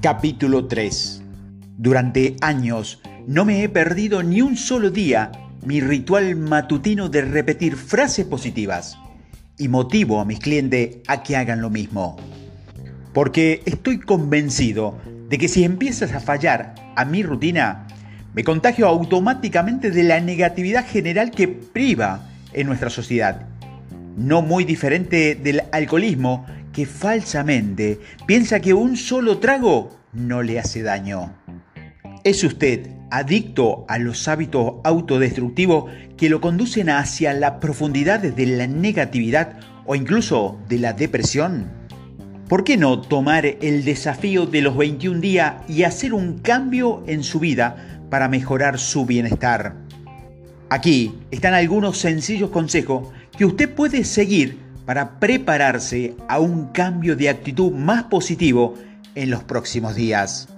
Capítulo 3 Durante años no me he perdido ni un solo día mi ritual matutino de repetir frases positivas y motivo a mis clientes a que hagan lo mismo. Porque estoy convencido de que si empiezas a fallar a mi rutina, me contagio automáticamente de la negatividad general que priva en nuestra sociedad. No muy diferente del alcoholismo que falsamente piensa que un solo trago no le hace daño. ¿Es usted adicto a los hábitos autodestructivos que lo conducen hacia las profundidades de la negatividad o incluso de la depresión? ¿Por qué no tomar el desafío de los 21 días y hacer un cambio en su vida para mejorar su bienestar? Aquí están algunos sencillos consejos que usted puede seguir para prepararse a un cambio de actitud más positivo en los próximos días.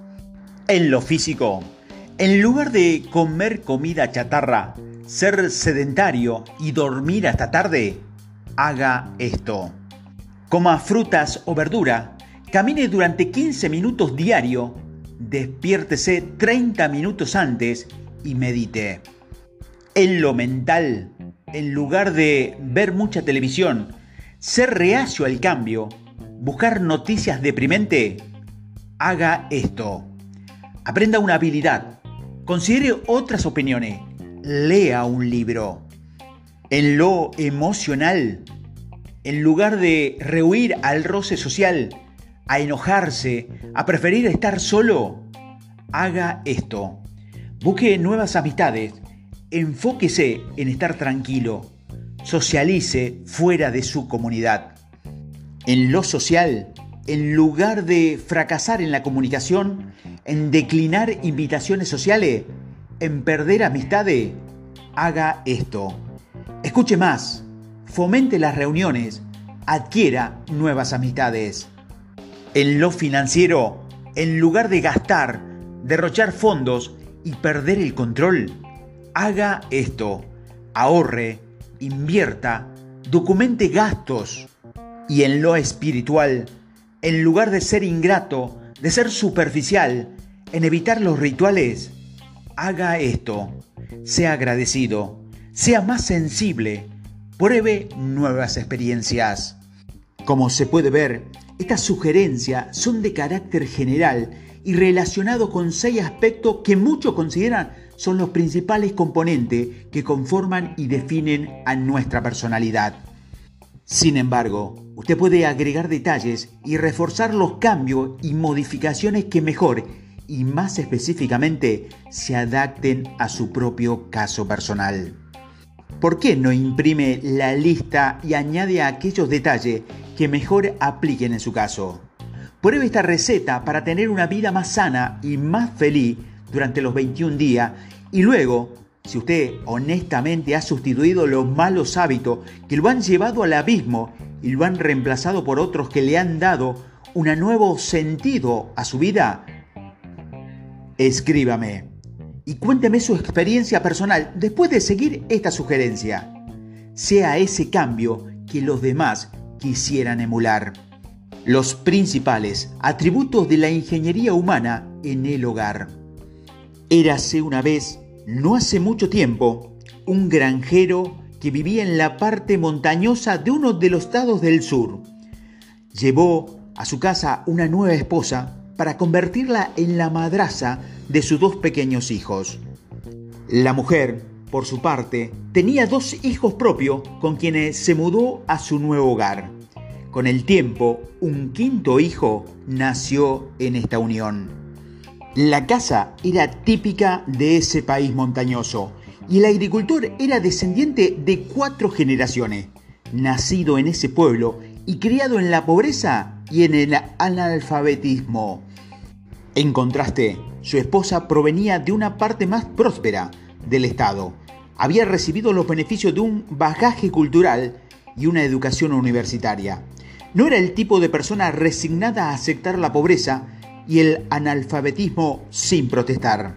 En lo físico, en lugar de comer comida chatarra, ser sedentario y dormir hasta tarde, haga esto. Coma frutas o verdura, camine durante 15 minutos diario, despiértese 30 minutos antes y medite. En lo mental, en lugar de ver mucha televisión, ser reacio al cambio, buscar noticias deprimente, haga esto. Aprenda una habilidad, considere otras opiniones, lea un libro. En lo emocional, en lugar de rehuir al roce social, a enojarse, a preferir estar solo, haga esto. Busque nuevas amistades, enfóquese en estar tranquilo, socialice fuera de su comunidad. En lo social, en lugar de fracasar en la comunicación, en declinar invitaciones sociales, en perder amistades, haga esto. Escuche más, fomente las reuniones, adquiera nuevas amistades. En lo financiero, en lugar de gastar, derrochar fondos y perder el control, haga esto. Ahorre, invierta, documente gastos y en lo espiritual, en lugar de ser ingrato, de ser superficial, en evitar los rituales, haga esto, sea agradecido, sea más sensible, pruebe nuevas experiencias. Como se puede ver, estas sugerencias son de carácter general y relacionado con seis aspectos que muchos consideran son los principales componentes que conforman y definen a nuestra personalidad. Sin embargo, usted puede agregar detalles y reforzar los cambios y modificaciones que mejor y más específicamente se adapten a su propio caso personal. ¿Por qué no imprime la lista y añade aquellos detalles que mejor apliquen en su caso? Pruebe esta receta para tener una vida más sana y más feliz durante los 21 días y luego, si usted honestamente ha sustituido los malos hábitos que lo han llevado al abismo y lo han reemplazado por otros que le han dado un nuevo sentido a su vida, escríbame y cuénteme su experiencia personal después de seguir esta sugerencia. Sea ese cambio que los demás quisieran emular los principales atributos de la ingeniería humana en el hogar. Érase una vez, no hace mucho tiempo, un granjero que vivía en la parte montañosa de uno de los estados del sur. Llevó a su casa una nueva esposa para convertirla en la madraza de sus dos pequeños hijos. La mujer, por su parte, tenía dos hijos propios con quienes se mudó a su nuevo hogar. Con el tiempo, un quinto hijo nació en esta unión. La casa era típica de ese país montañoso y el agricultor era descendiente de cuatro generaciones, nacido en ese pueblo y criado en la pobreza y en el analfabetismo. En contraste, su esposa provenía de una parte más próspera del Estado. Había recibido los beneficios de un bagaje cultural y una educación universitaria. No era el tipo de persona resignada a aceptar la pobreza y el analfabetismo sin protestar.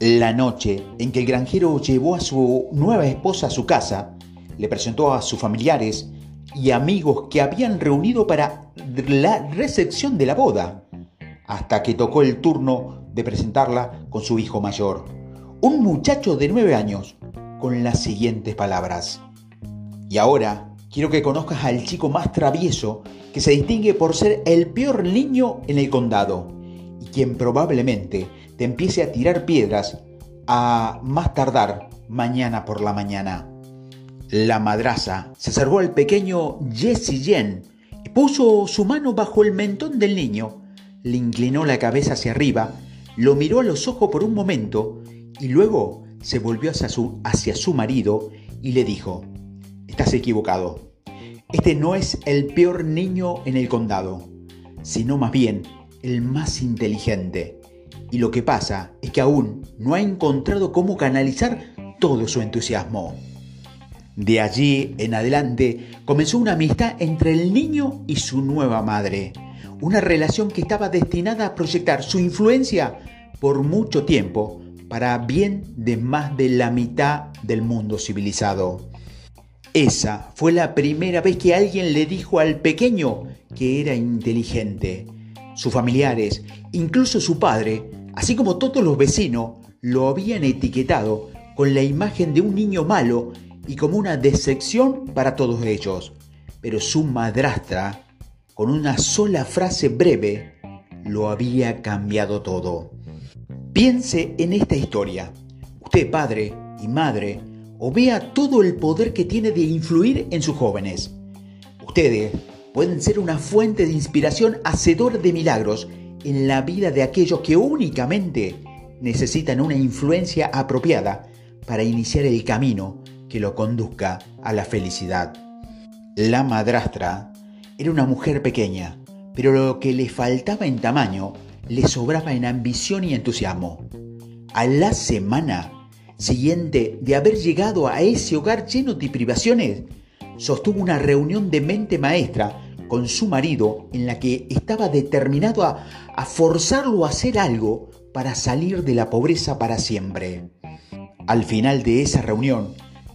La noche en que el granjero llevó a su nueva esposa a su casa, le presentó a sus familiares y amigos que habían reunido para la recepción de la boda. hasta que tocó el turno de presentarla con su hijo mayor, un muchacho de nueve años, con las siguientes palabras. Y ahora quiero que conozcas al chico más travieso que se distingue por ser el peor niño en el condado y quien probablemente te empiece a tirar piedras a más tardar mañana por la mañana. La madraza se acercó al pequeño Jesse Jen y puso su mano bajo el mentón del niño, le inclinó la cabeza hacia arriba, lo miró a los ojos por un momento y luego se volvió hacia su, hacia su marido y le dijo, estás equivocado. Este no es el peor niño en el condado, sino más bien el más inteligente. Y lo que pasa es que aún no ha encontrado cómo canalizar todo su entusiasmo. De allí en adelante comenzó una amistad entre el niño y su nueva madre, una relación que estaba destinada a proyectar su influencia por mucho tiempo para bien de más de la mitad del mundo civilizado. Esa fue la primera vez que alguien le dijo al pequeño que era inteligente. Sus familiares, incluso su padre, así como todos los vecinos, lo habían etiquetado con la imagen de un niño malo y como una decepción para todos ellos. Pero su madrastra, con una sola frase breve, lo había cambiado todo. Piense en esta historia. Usted, padre y madre, o vea todo el poder que tiene de influir en sus jóvenes. Ustedes pueden ser una fuente de inspiración hacedora de milagros en la vida de aquellos que únicamente necesitan una influencia apropiada para iniciar el camino que lo conduzca a la felicidad. La madrastra era una mujer pequeña, pero lo que le faltaba en tamaño le sobraba en ambición y entusiasmo. A la semana siguiente de haber llegado a ese hogar lleno de privaciones, sostuvo una reunión de mente maestra con su marido en la que estaba determinado a, forzarlo a hacer algo para salir de la pobreza para siempre. Al final de esa reunión,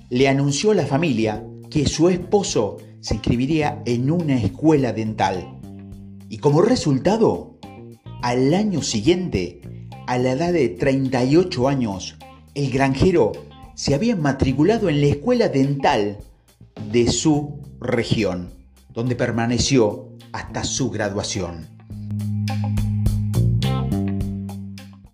le anunció a la familia que su esposo se inscribiría en una escuela dental. Y como resultado, al año siguiente, a la edad de 38 años, el granjero se había matriculado en la escuela dental de su región, donde permaneció hasta su graduación.